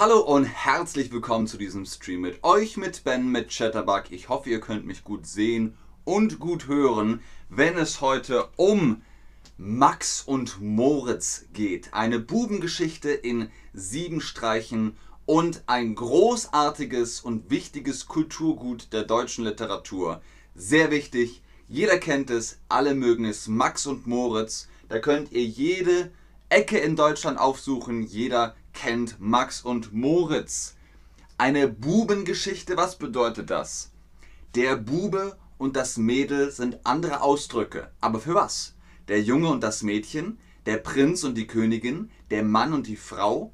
Hallo und herzlich willkommen zu diesem Stream mit euch, mit Ben, mit Chatterbug. Ich hoffe, ihr könnt mich gut sehen und gut hören, wenn es heute um Max und Moritz geht. Eine Bubengeschichte in sieben Streichen und ein großartiges und wichtiges Kulturgut der deutschen Literatur. Sehr wichtig, jeder kennt es, alle mögen es. Max und Moritz, da könnt ihr jede Ecke in Deutschland aufsuchen, jeder kennt Max und Moritz. Eine Bubengeschichte, was bedeutet das? Der Bube und das Mädel sind andere Ausdrücke. Aber für was? Der Junge und das Mädchen, der Prinz und die Königin, der Mann und die Frau.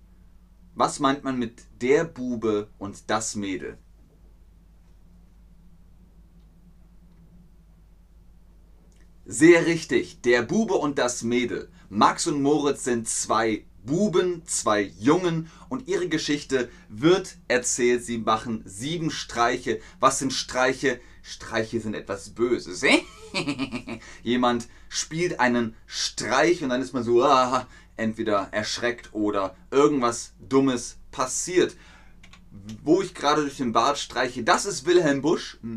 Was meint man mit der Bube und das Mädel? Sehr richtig, der Bube und das Mädel. Max und Moritz sind zwei Buben, zwei Jungen und ihre Geschichte wird erzählt. Sie machen sieben Streiche. Was sind Streiche? Streiche sind etwas Böses. Jemand spielt einen Streich und dann ist man so ah, entweder erschreckt oder irgendwas Dummes passiert. Wo ich gerade durch den Bart streiche, das ist Wilhelm Busch.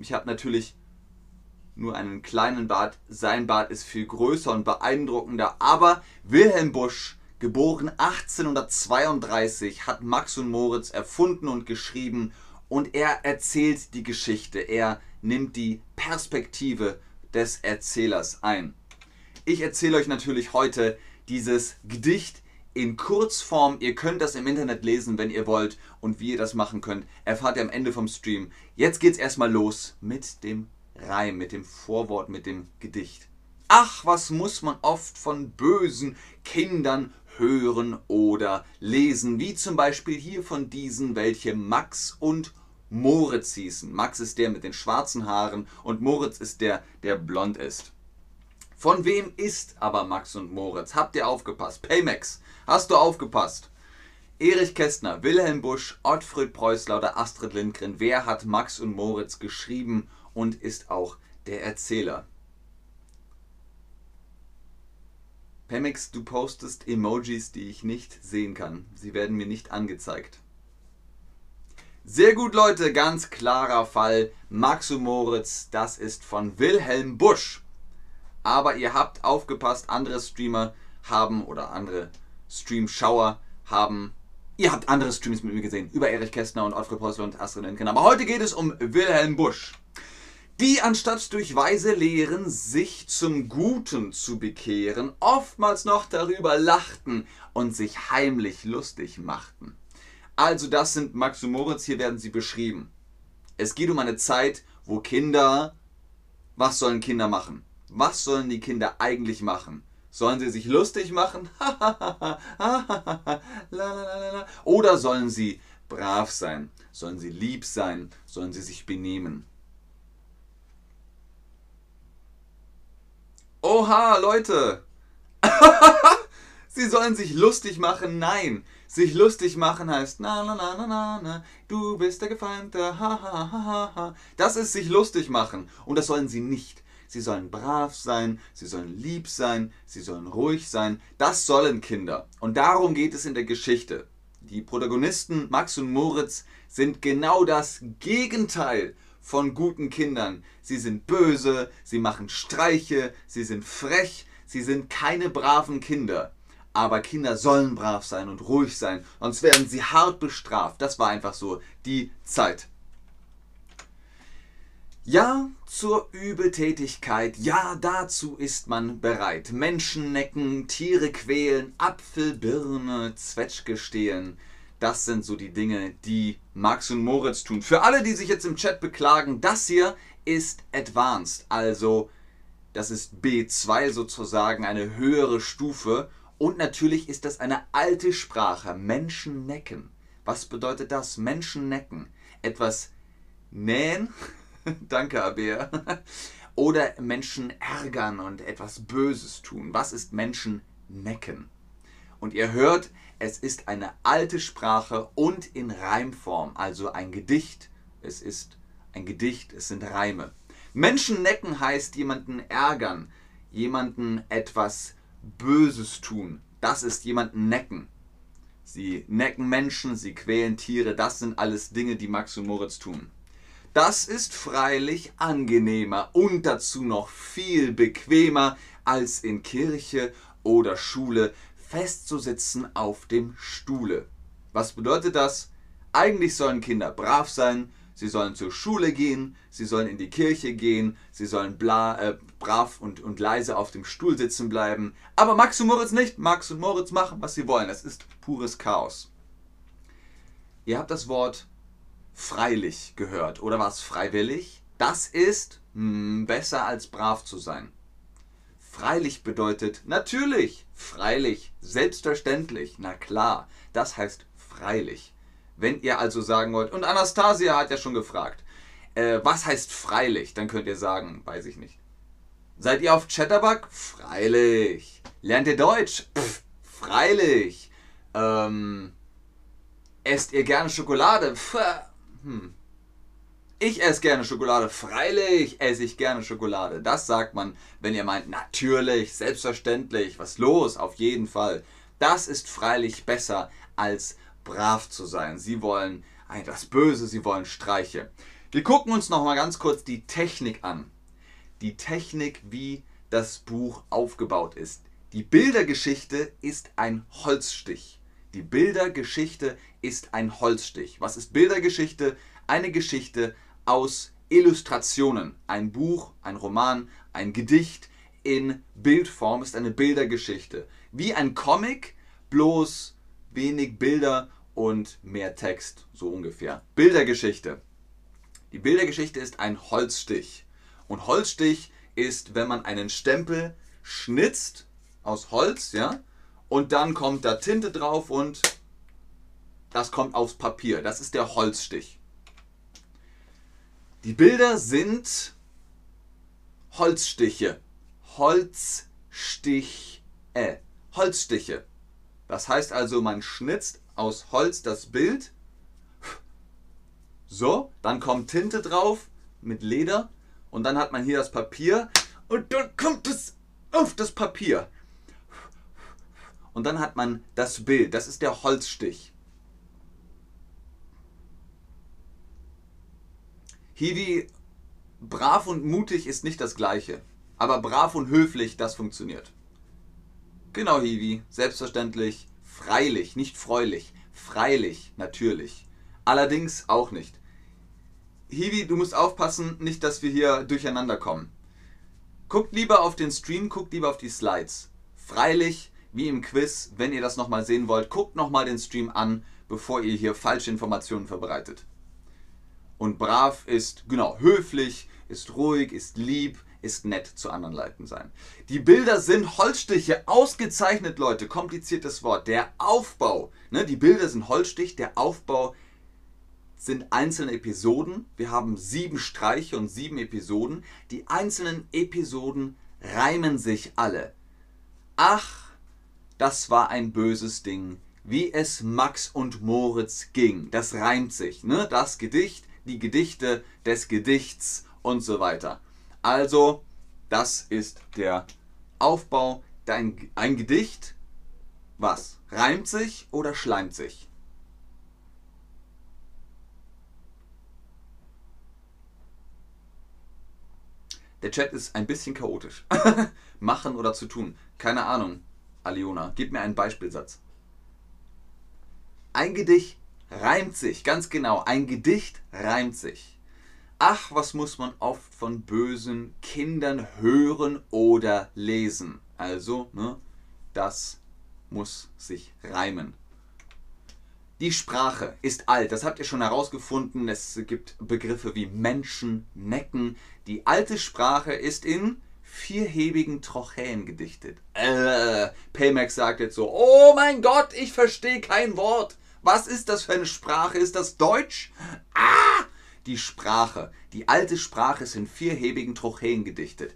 Ich habe natürlich nur einen kleinen Bart. Sein Bart ist viel größer und beeindruckender. Aber Wilhelm Busch, geboren 1832, hat Max und Moritz erfunden und geschrieben. Und er erzählt die Geschichte. Er nimmt die Perspektive des Erzählers ein. Ich erzähle euch natürlich heute dieses Gedicht in Kurzform. Ihr könnt das im Internet lesen, wenn ihr wollt. Und wie ihr das machen könnt, erfahrt ihr am Ende vom Stream. Jetzt geht's erstmal los mit dem Reim, mit dem Vorwort, mit dem Gedicht. Ach, was muss man oft von bösen Kindern hören oder lesen, wie zum Beispiel hier von diesen, welche Max und Moritz hießen. Max ist der mit den schwarzen Haaren und Moritz ist der, der blond ist. Von wem ist aber Max und Moritz? Habt ihr aufgepasst? Paymax, hast du aufgepasst? Erich Kästner, Wilhelm Busch, Ottfried Preußler oder Astrid Lindgren. Wer hat Max und Moritz geschrieben und ist auch der Erzähler. Pemix, du postest Emojis, die ich nicht sehen kann. Sie werden mir nicht angezeigt. Sehr gut, Leute, ganz klarer Fall. Max und Moritz, das ist von Wilhelm Busch. Aber ihr habt aufgepasst, andere Streamer haben oder andere Streamschauer haben. Ihr habt andere Streams mit mir gesehen, über Erich Kästner und Ottfried Preußler und Astrid Lindgren. Aber heute geht es um Wilhelm Busch die anstatt durch weise Lehren sich zum Guten zu bekehren, oftmals noch darüber lachten und sich heimlich lustig machten. Also das sind Max und Moritz, hier werden sie beschrieben. Es geht um eine Zeit, wo Kinder, was sollen Kinder machen? Was sollen die Kinder eigentlich machen? Sollen sie sich lustig machen? Oder sollen sie brav sein? Sollen sie lieb sein? Sollen sie sich benehmen? Oha, Leute! Sie sollen sich lustig machen? Nein. Sich lustig machen heißt na na na na na na, du bist der Gefeinde, ha ha ha ha ha. Das ist sich lustig machen und das sollen sie nicht. Sie sollen brav sein, sie sollen lieb sein, sie sollen ruhig sein. Das sollen Kinder. Und darum geht es in der Geschichte. Die Protagonisten Max und Moritz sind genau das Gegenteil von guten Kindern. Sie sind böse, sie machen Streiche, sie sind frech, sie sind keine braven Kinder. Aber Kinder sollen brav sein und ruhig sein, sonst werden sie hart bestraft. Das war einfach so die Zeit. Ja zur Übeltätigkeit, ja dazu ist man bereit. Menschen necken, Tiere quälen, Apfel, Birne, Zwetschge stehlen. Das sind so die Dinge, die Max und Moritz tun. Für alle, die sich jetzt im Chat beklagen, das hier ist Advanced, also das ist B2 sozusagen, eine höhere Stufe. Und natürlich ist das eine alte Sprache, Menschen necken. Was bedeutet das? Menschen necken. Etwas nähen, danke Abea, oder Menschen ärgern und etwas Böses tun. Was ist Menschen necken? Und ihr hört, es ist eine alte Sprache und in Reimform, also ein Gedicht. Es ist ein Gedicht, es sind Reime. Menschen necken heißt jemanden ärgern, jemanden etwas Böses tun. Das ist jemanden necken. sie necken Menschen, sie quälen Tiere, das sind alles Dinge, die Max und Moritz tun. Das ist freilich angenehmer und dazu noch viel bequemer, als in Kirche oder Schule festzusitzen auf dem Stuhle. Was bedeutet das? Eigentlich sollen Kinder brav sein, sie sollen zur Schule gehen, sie sollen in die Kirche gehen, sie sollen bla, äh, brav und, und leise auf dem Stuhl sitzen bleiben. Aber Max und Moritz nicht. Max und Moritz machen, was sie wollen. Das ist pures Chaos. Ihr habt das Wort freilich gehört. Oder war es freiwillig? Das ist mh, hm, besser als brav zu sein. Freilich bedeutet natürlich, freilich, selbstverständlich, na klar, das heißt freilich. Wenn ihr also sagen wollt, und Anastasia hat ja schon gefragt, äh, was heißt freilich? Dann könnt ihr sagen, weiß ich nicht. Seid ihr auf Chatterbug? Freilich. Lernt ihr Deutsch? Pff, freilich. Ähm, esst ihr gerne Schokolade? Pff, hm. Ich esse gerne Schokolade. Freilich esse ich gerne Schokolade. Das sagt man, wenn ihr meint, natürlich, selbstverständlich, was los, auf jeden Fall. Das ist freilich besser als brav zu sein. Sie wollen etwas Böse, sie wollen Streiche. Wir gucken uns noch mal ganz kurz die Technik an. Die Technik, wie das Buch aufgebaut ist. Die Bildergeschichte ist ein Holzstich. Die Bildergeschichte ist ein Holzstich. Was ist Bildergeschichte? Eine Geschichte aus Illustrationen. Ein Buch, ein Roman, ein Gedicht in Bildform ist eine Bildergeschichte. Wie ein Comic, bloß wenig Bilder und mehr Text, so ungefähr. Bildergeschichte. Die Bildergeschichte ist ein Holzstich. Und Holzstich ist, wenn man einen Stempel schnitzt aus Holz, ja, und dann kommt da Tinte drauf und das kommt aufs Papier. Das ist der Holzstich. Die Bilder sind Holzstiche. Holzstiche. Holzstiche. Das heißt also, man schnitzt aus Holz das Bild. So, dann kommt Tinte drauf mit Leder und dann hat man hier das Papier und dann kommt es auf das Papier. Und dann hat man das Bild, das ist der Holzstich. Hiwi, brav und mutig ist nicht das gleiche. Aber brav und höflich, das funktioniert. Genau, Hiwi, selbstverständlich, freilich, nicht freulich, freilich, natürlich. Allerdings auch nicht. Hiwi, du musst aufpassen, nicht, dass wir hier durcheinander kommen. Guckt lieber auf den Stream, guckt lieber auf die Slides. Freilich, wie im Quiz, wenn ihr das nochmal sehen wollt, guckt nochmal den Stream an, bevor ihr hier falsche Informationen verbreitet. Und brav ist, genau, höflich, ist ruhig, ist lieb, ist nett zu anderen Leuten sein. Die Bilder sind Holzstiche, ausgezeichnet, Leute, kompliziertes Wort. Der Aufbau, ne, die Bilder sind Holzstich, der Aufbau sind einzelne Episoden. Wir haben sieben Streiche und sieben Episoden. Die einzelnen Episoden reimen sich alle. Ach, das war ein böses Ding, wie es Max und Moritz ging. Das reimt sich, ne? Das Gedicht, die Gedichte des Gedichts und so weiter. Also, das ist der Aufbau. Dein, ein Gedicht, was? Reimt sich oder schleimt sich? Der Chat ist ein bisschen chaotisch. Machen oder zu tun? Keine Ahnung. Aliona, gib mir einen Beispielsatz. Ein Gedicht reimt sich, ganz genau. Ein Gedicht reimt sich. Ach, was muss man oft von bösen Kindern hören oder lesen. Also, ne, das muss sich reimen. Die Sprache ist alt, das habt ihr schon herausgefunden. Es gibt Begriffe wie Menschen, Necken. Die alte Sprache ist in vierhebigen Trochäen gedichtet. Äh, Paymax sagt jetzt so, oh mein Gott, ich verstehe kein Wort. Was ist das für eine Sprache? Ist das Deutsch? Ah! Die Sprache, die alte Sprache ist in vierhebigen Trochäen gedichtet.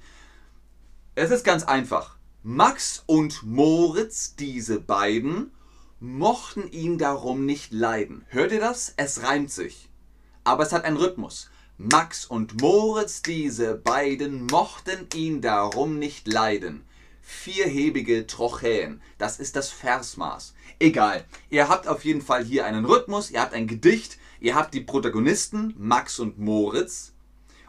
Es ist ganz einfach. Max und Moritz, diese beiden, mochten ihn darum nicht leiden. Hört ihr das? Es reimt sich. Aber es hat einen Rhythmus. Max und Moritz, diese beiden, mochten ihn darum nicht leiden. Vierhebige Trochäen. Das ist das Versmaß. Egal. Ihr habt auf jeden Fall hier einen Rhythmus, ihr habt ein Gedicht, ihr habt die Protagonisten, Max und Moritz.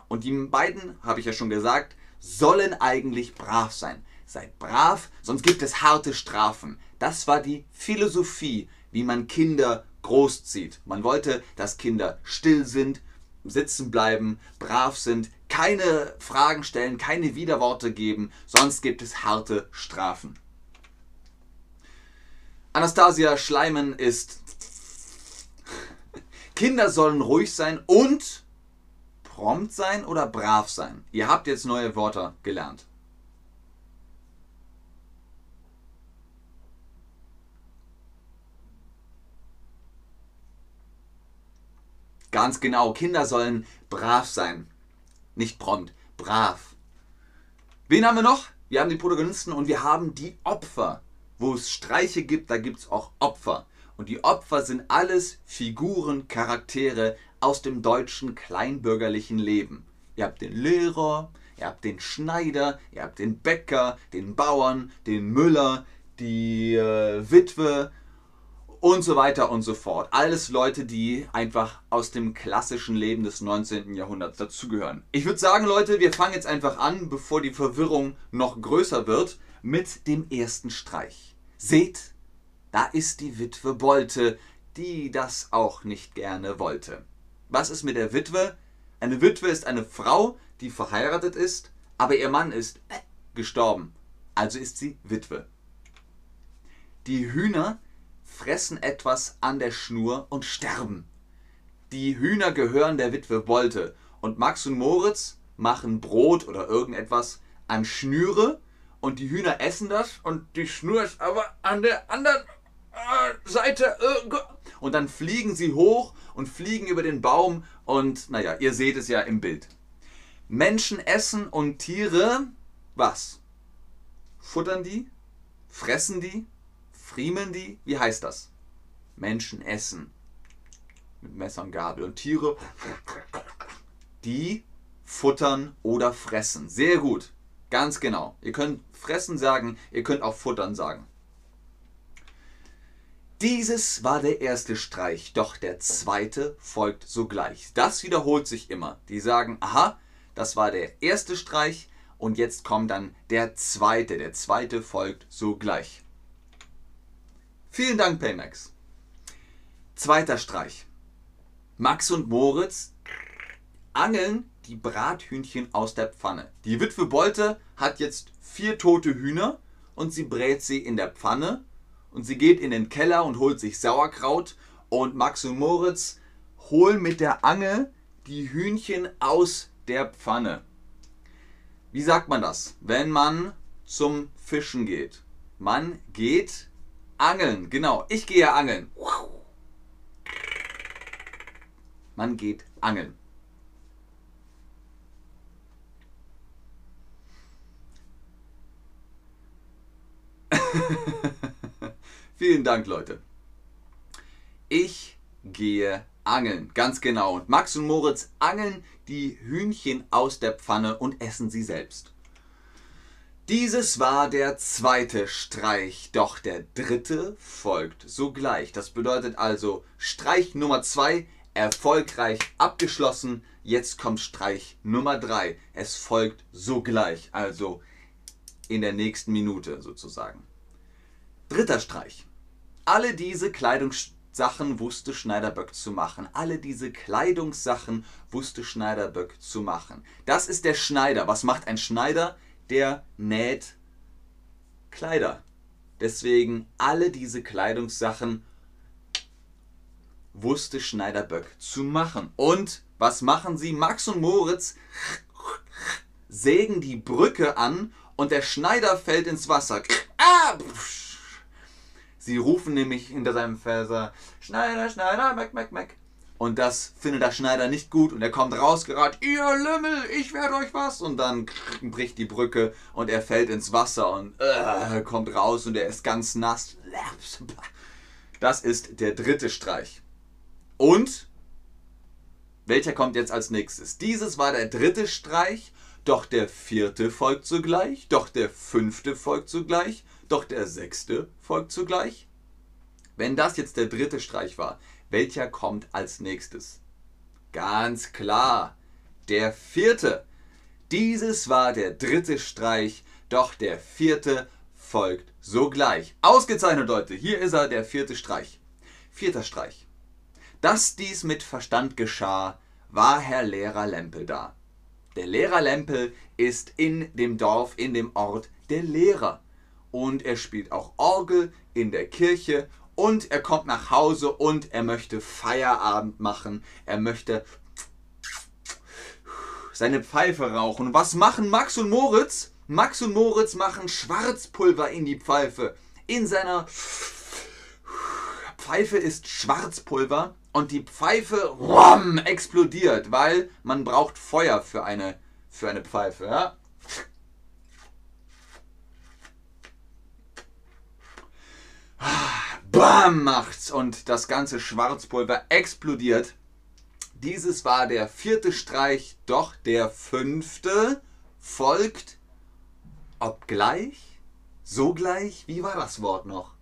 Und die beiden, habe ich ja schon gesagt, sollen eigentlich brav sein. Seid brav, sonst gibt es harte Strafen. Das war die Philosophie, wie man Kinder großzieht. Man wollte, dass Kinder still sind, sitzen bleiben, brav sind, keine Fragen stellen, keine Widerworte geben, sonst gibt es harte Strafen. Anastasia Schleimen ist Kinder sollen ruhig sein und prompt sein oder brav sein. Ihr habt jetzt neue Wörter gelernt. Ganz genau, Kinder sollen brav sein. Nicht prompt, brav. Wen haben wir noch? Wir haben die Protagonisten und wir haben die Opfer. Wo es Streiche gibt, da gibt es auch Opfer. Und die Opfer sind alles Figuren, Charaktere aus dem deutschen kleinbürgerlichen Leben. Ihr habt den Lehrer, ihr habt den Schneider, ihr habt den Bäcker, den Bauern, den Müller, die äh, Witwe und so weiter und so fort. Alles Leute, die einfach aus dem klassischen Leben des 19. Jahrhunderts dazugehören. Ich würde sagen, Leute, wir fangen jetzt einfach an, bevor die Verwirrung noch größer wird, mit dem ersten Streich. Seht, da ist die Witwe Bolte, die das auch nicht gerne wollte. Was ist mit der Witwe? Eine Witwe ist eine Frau, die verheiratet ist, aber ihr Mann ist äh, gestorben. Also ist sie Witwe. Die Hühner fressen etwas an der Schnur und sterben. Die Hühner gehören der Witwe Bolte und Max und Moritz machen Brot oder irgendetwas an Schnüre und die Hühner essen das und die Schnur ist aber an der anderen äh, Seite. Und dann fliegen sie hoch und fliegen über den Baum und naja, ihr seht es ja im Bild. Menschen essen und Tiere, was? Futtern die? Fressen die? Friemeln die? Wie heißt das? Menschen essen. Mit Messer und Gabel. Und Tiere, die futtern oder fressen. Sehr gut. Ganz genau. Ihr könnt fressen sagen, ihr könnt auch futtern sagen. Dieses war der erste Streich, doch der zweite folgt sogleich. Das wiederholt sich immer. Die sagen, aha, das war der erste Streich und jetzt kommt dann der zweite. Der zweite folgt sogleich. Vielen Dank, Paymax. Zweiter Streich. Max und Moritz angeln die Brathühnchen aus der Pfanne. Die Witwe Bolte hat jetzt vier tote Hühner und sie brät sie in der Pfanne und sie geht in den Keller und holt sich Sauerkraut und Max und Moritz holen mit der Angel die Hühnchen aus der Pfanne. Wie sagt man das, wenn man zum Fischen geht? Man geht Angeln, genau. Ich gehe angeln. Man geht angeln. Vielen Dank, Leute. Ich gehe angeln, ganz genau. Und Max und Moritz angeln die Hühnchen aus der Pfanne und essen sie selbst. Dieses war der zweite Streich, doch der dritte folgt sogleich. Das bedeutet also Streich Nummer zwei erfolgreich abgeschlossen. Jetzt kommt Streich Nummer drei. Es folgt sogleich, also in der nächsten Minute sozusagen. Dritter Streich. Alle diese Kleidungssachen wusste Schneiderböck zu machen. Alle diese Kleidungssachen wusste Schneiderböck zu machen. Das ist der Schneider. Was macht ein Schneider? Der näht Kleider. Deswegen alle diese Kleidungssachen wusste Schneiderböck zu machen. Und was machen sie? Max und Moritz sägen die Brücke an und der Schneider fällt ins Wasser. Ah, sie rufen nämlich hinter seinem Felser Schneider, Schneider, Mac, Mac, Mac. Und das findet der Schneider nicht gut und er kommt rausgerannt, ihr Lümmel, ich werde euch was. Und dann bricht die Brücke und er fällt ins Wasser und äh, kommt raus und er ist ganz nass. Das ist der dritte Streich. Und welcher kommt jetzt als nächstes? Dieses war der dritte Streich, doch der vierte folgt sogleich, doch der fünfte folgt sogleich, doch der sechste folgt sogleich. Wenn das jetzt der dritte Streich war, welcher kommt als nächstes? Ganz klar, der vierte. Dieses war der dritte Streich, doch der vierte folgt sogleich. Ausgezeichnet, Leute. Hier ist er, der vierte Streich. Vierter Streich. Dass dies mit Verstand geschah, war Herr Lehrer Lempel da. Der Lehrer Lempel ist in dem Dorf, in dem Ort der Lehrer. Und er spielt auch Orgel in der Kirche und er kommt nach Hause und er möchte Feierabend machen. Er möchte seine Pfeife rauchen. Was machen Max und Moritz? Max und Moritz machen Schwarzpulver in die Pfeife. In seiner Pfeife ist Schwarzpulver und die Pfeife rum, explodiert, weil man braucht Feuer für eine, für eine Pfeife. Ja? Bam macht's und das ganze Schwarzpulver explodiert. Dieses war der vierte Streich, doch der fünfte folgt obgleich, sogleich, wie war das Wort noch?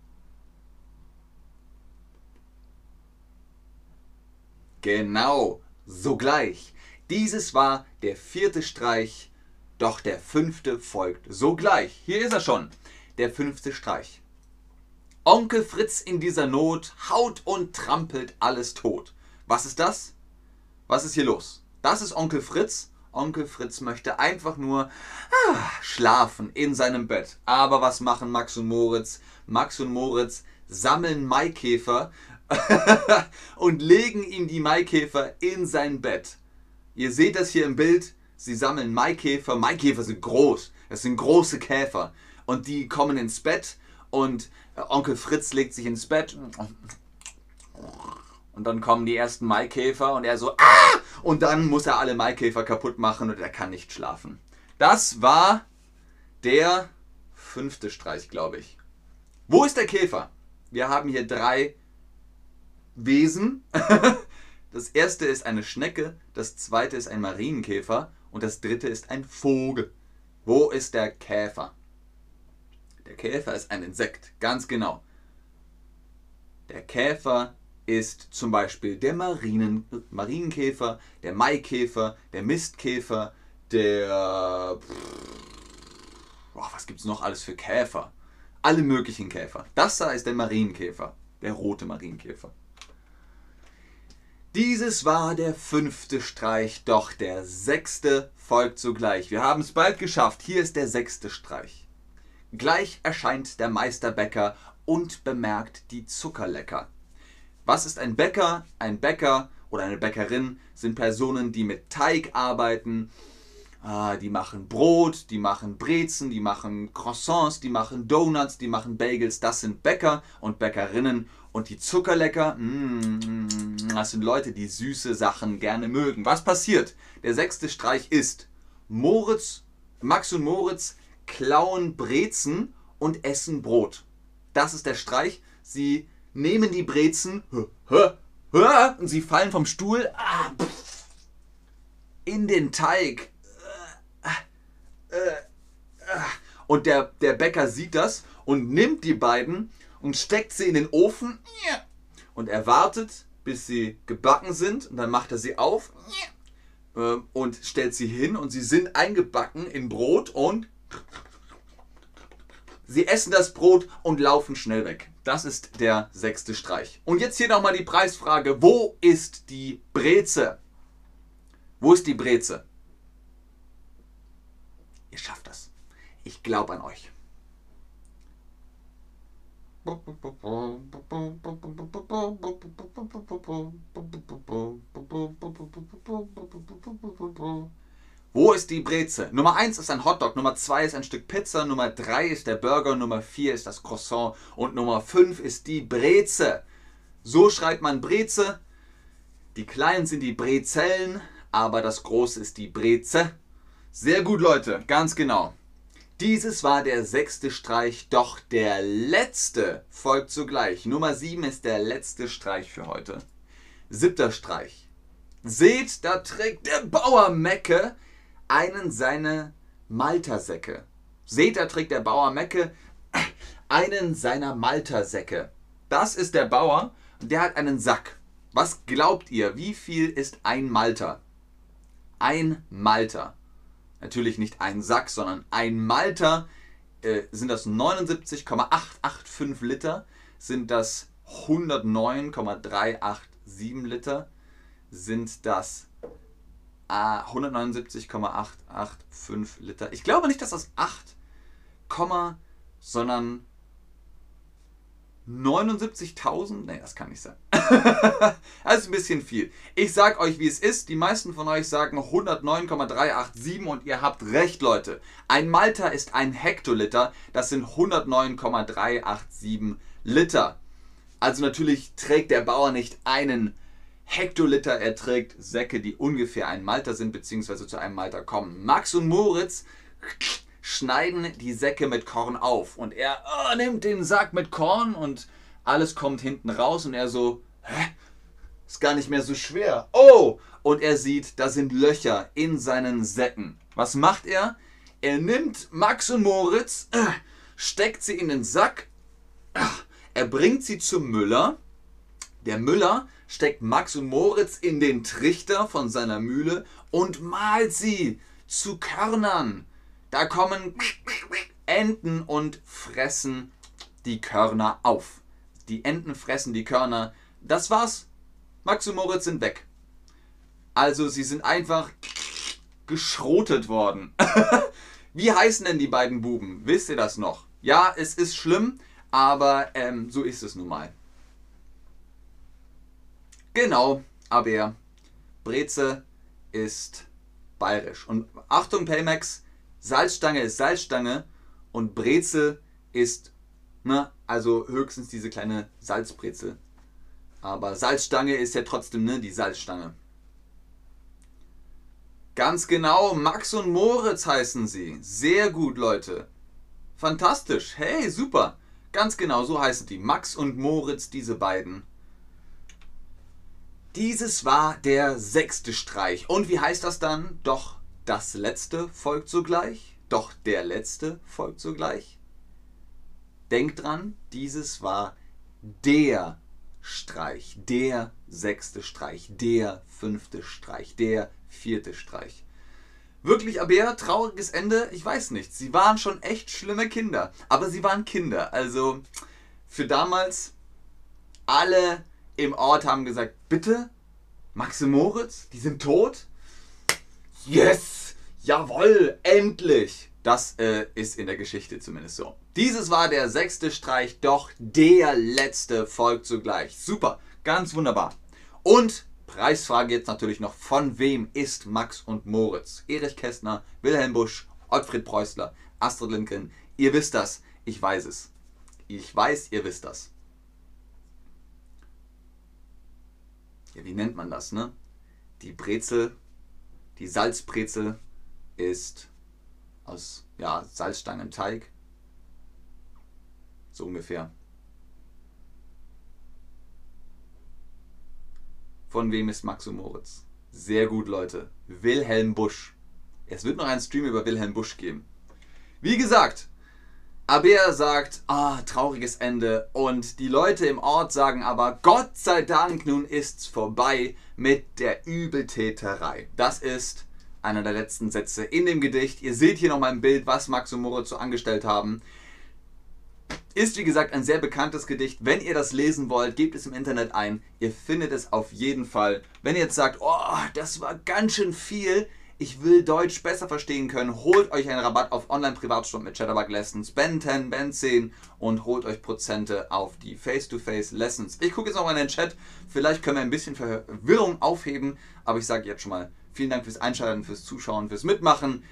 Genau, sogleich. Dieses war der vierte Streich, doch der fünfte folgt sogleich. Hier ist er schon, der fünfte Streich. Onkel Fritz in dieser Not haut und trampelt alles tot. Was ist das? Was ist hier los? Das ist Onkel Fritz. Onkel Fritz möchte einfach nur ah, schlafen in seinem Bett. Aber was machen Max und Moritz? Max und Moritz sammeln Maikäfer und legen ihm die Maikäfer in sein Bett. Ihr seht das hier im Bild. Sie sammeln Maikäfer. Maikäfer sind groß. Es sind große Käfer. Und die kommen ins Bett und äh, Onkel Fritz legt sich ins Bett. Und dann kommen die ersten Maikäfer und er so, ah! Und dann muss er alle Maikäfer kaputt machen und er kann nicht schlafen. Das war der fünfte Streich, glaube ich. Wo ist der Käfer? Wir haben hier drei Wesen. Das erste ist eine Schnecke, das zweite ist ein Marienkäfer und das dritte ist ein Vogel. Wo ist der Käfer? Der Käfer ist ein Insekt, ganz genau. Der Käfer ist zum Beispiel der Marinen, Marienkäfer, der Maikäfer, der Mistkäfer, der... Boah, was gibt es noch alles für Käfer? Alle möglichen Käfer. Das da ist der Marienkäfer, der rote Marienkäfer. Dieses war der fünfte Streich, doch der sechste folgt sogleich. Wir haben es bald geschafft. Hier ist der sechste Streich. Gleich erscheint der Meisterbäcker und bemerkt die Zuckerlecker. Was ist ein Bäcker? Ein Bäcker oder eine Bäckerin sind Personen, die mit Teig arbeiten. Ah, die machen Brot, die machen Brezen, die machen Croissants, die machen Donuts, die machen Bagels. Das sind Bäcker und Bäckerinnen. Und die Zuckerlecker, mm, das sind Leute, die süße Sachen gerne mögen. Was passiert? Der sechste Streich ist, Moritz, Max und Moritz klauen Brezen und essen Brot. Das ist der Streich. Sie nehmen die Brezen und sie fallen vom Stuhl in den Teig. Und der, der Bäcker sieht das und nimmt die beiden und steckt sie in den Ofen und er wartet, bis sie gebacken sind und dann macht er sie auf und stellt sie hin und sie sind eingebacken in Brot und Sie essen das Brot und laufen schnell weg. Das ist der sechste Streich. Und jetzt hier nochmal die Preisfrage. Wo ist die Breze? Wo ist die Breze? Ihr schafft das. Ich glaube an euch. Wo ist die Breze? Nummer 1 ist ein Hotdog, Nummer 2 ist ein Stück Pizza, Nummer 3 ist der Burger, Nummer 4 ist das Croissant und Nummer 5 ist die Breze. So schreibt man Breze. Die kleinen sind die Brezellen, aber das große ist die Breze. Sehr gut, Leute, ganz genau. Dieses war der sechste Streich, doch der letzte folgt zugleich. Nummer 7 ist der letzte Streich für heute. Siebter Streich. Seht, da trägt der Bauer Mecke einen seiner Maltersäcke. Seht, da trägt der Bauer Mecke einen seiner Maltersäcke. Das ist der Bauer und der hat einen Sack. Was glaubt ihr, wie viel ist ein Malter? Ein Malter. Natürlich nicht ein Sack, sondern ein Malter äh, sind das 79,885 Liter, sind das 109,387 Liter, sind das 179,885 Liter. Ich glaube nicht, dass das 8, sondern 79.000? Nee, das kann nicht sein. das ist ein bisschen viel. Ich sag euch, wie es ist. Die meisten von euch sagen 109,387 und ihr habt recht, Leute. Ein Malta ist ein Hektoliter. Das sind 109,387 Liter. Also natürlich trägt der Bauer nicht einen Hektoliter. Er trägt Säcke, die ungefähr ein Malta sind, beziehungsweise zu einem Malta kommen. Max und Moritz schneiden die Säcke mit Korn auf. Und er oh, nimmt den Sack mit Korn und alles kommt hinten raus und er so, hä? Ist gar nicht mehr so schwer. Oh! Und er sieht, da sind Löcher in seinen Säcken. Was macht er? Er nimmt Max und Moritz, äh, steckt sie in den Sack, er bringt sie zum Müller. Der Müller steckt Max und Moritz in den Trichter von seiner Mühle und malt sie zu Körnern. Da kommen Enten und fressen die Körner auf. Die Enten fressen die Körner. Das war's. Max und Moritz sind weg. Also sie sind einfach geschrotet worden. Wie heißen denn die beiden Buben? Wisst ihr das noch? Ja, es ist schlimm, aber ähm, so ist es nun mal. Genau, aber Breze ist bayerisch. Und Achtung, Paymax, Salzstange ist Salzstange und Brezel ist, ne, also höchstens diese kleine Salzbrezel. Aber Salzstange ist ja trotzdem, ne, die Salzstange. Ganz genau, Max und Moritz heißen sie. Sehr gut, Leute. Fantastisch. Hey, super. Ganz genau, so heißen die. Max und Moritz, diese beiden. Dieses war der sechste Streich. Und wie heißt das dann? Doch das letzte folgt sogleich, doch der letzte folgt sogleich. Denkt dran, dieses war der Streich, der sechste Streich, der fünfte Streich, der vierte Streich. Wirklich aber trauriges Ende, ich weiß nicht. Sie waren schon echt schlimme Kinder, aber sie waren Kinder. Also für damals, alle im Ort haben gesagt, bitte, Max und Moritz, die sind tot? Yes! Jawoll, endlich! Das äh, ist in der Geschichte zumindest so. Dieses war der sechste Streich, doch der letzte folgt zugleich. Super, ganz wunderbar. Und Preisfrage jetzt natürlich noch, von wem ist Max und Moritz? Erich Kästner, Wilhelm Busch, Ottfried Preußler, Astrid Lindgren. Ihr wisst das, ich weiß es. Ich weiß, ihr wisst das. Ja, wie nennt man das, ne? Die Brezel die Salzbrezel ist aus ja, Salzstangenteig. So ungefähr. Von wem ist Max und Moritz? Sehr gut, Leute. Wilhelm Busch. Es wird noch einen Stream über Wilhelm Busch geben. Wie gesagt, Aber sagt, ah, trauriges Ende. Und die Leute im Ort sagen aber, Gott sei Dank, nun ist's vorbei mit der Übeltäterei. Das ist einer der letzten Sätze in dem Gedicht. Ihr seht hier nochmal im Bild, was Max und Moritz so angestellt haben. Ist wie gesagt ein sehr bekanntes Gedicht. Wenn ihr das lesen wollt, gebt es im Internet ein. Ihr findet es auf jeden Fall. Wenn ihr jetzt sagt, oh, das war ganz schön viel, ich will Deutsch besser verstehen können, holt euch einen Rabatt auf Online-Privatstunden mit Chatterbug Lessons, Ben 10, Ben 10 und holt euch Prozente auf die Face-to-Face Lessons. Ich gucke jetzt nochmal in den Chat, vielleicht können wir ein bisschen Verwirrung aufheben, aber ich sage jetzt schon mal vielen Dank fürs Einschalten, fürs Zuschauen, fürs Mitmachen.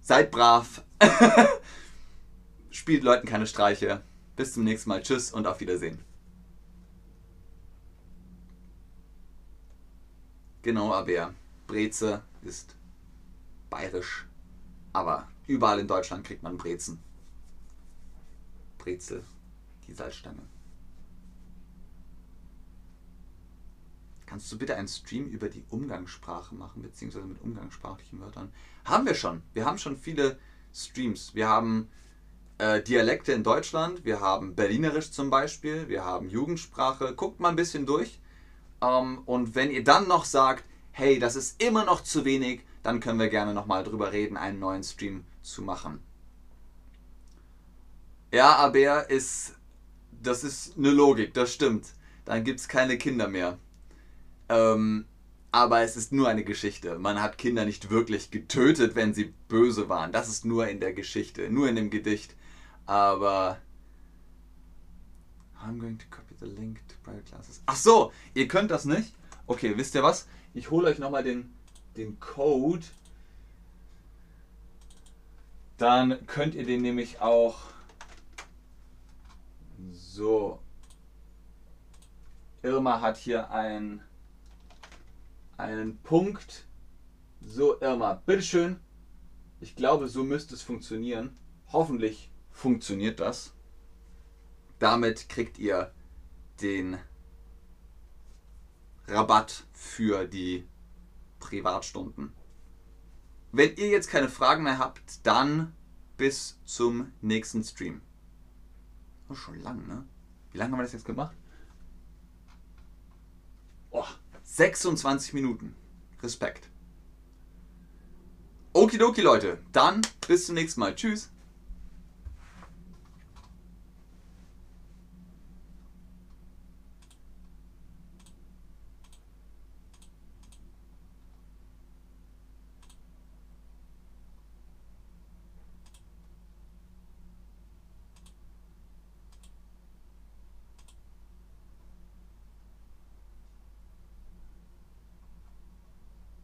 Seid brav. Spielt Leuten keine Streiche. Bis zum nächsten Mal. Tschüss und auf Wiedersehen. Genau, aber Breze ist bayerisch. Aber überall in Deutschland kriegt man Brezen. Brezel, die Salzstange. Kannst du bitte einen Stream über die Umgangssprache machen, beziehungsweise mit umgangssprachlichen Wörtern? Haben wir schon. Wir haben schon viele Streams. Wir haben äh, Dialekte in Deutschland, wir haben Berlinerisch zum Beispiel, wir haben Jugendsprache. Guckt mal ein bisschen durch. Ähm, und wenn ihr dann noch sagt, hey, das ist immer noch zu wenig, dann können wir gerne nochmal drüber reden, einen neuen Stream zu machen. Ja, aber ist, das ist eine Logik, das stimmt. Dann gibt es keine Kinder mehr. Ähm, aber es ist nur eine Geschichte. Man hat Kinder nicht wirklich getötet, wenn sie böse waren. Das ist nur in der Geschichte, nur in dem Gedicht. Aber I'm going to copy the link to private classes. Ach so, ihr könnt das nicht? Okay, wisst ihr was? Ich hole euch nochmal den, den Code. Dann könnt ihr den nämlich auch so. Irma hat hier ein, einen Punkt. So, Irma, bitteschön. Ich glaube, so müsste es funktionieren. Hoffentlich funktioniert das. Damit kriegt ihr den Rabatt für die Privatstunden. Wenn ihr jetzt keine Fragen mehr habt, dann bis zum nächsten Stream. Oh, schon lang, ne? Wie lange haben wir das jetzt gemacht? Oh, 26 Minuten. Respekt. Okidoki, Leute. Dann bis zum nächsten Mal. Tschüss.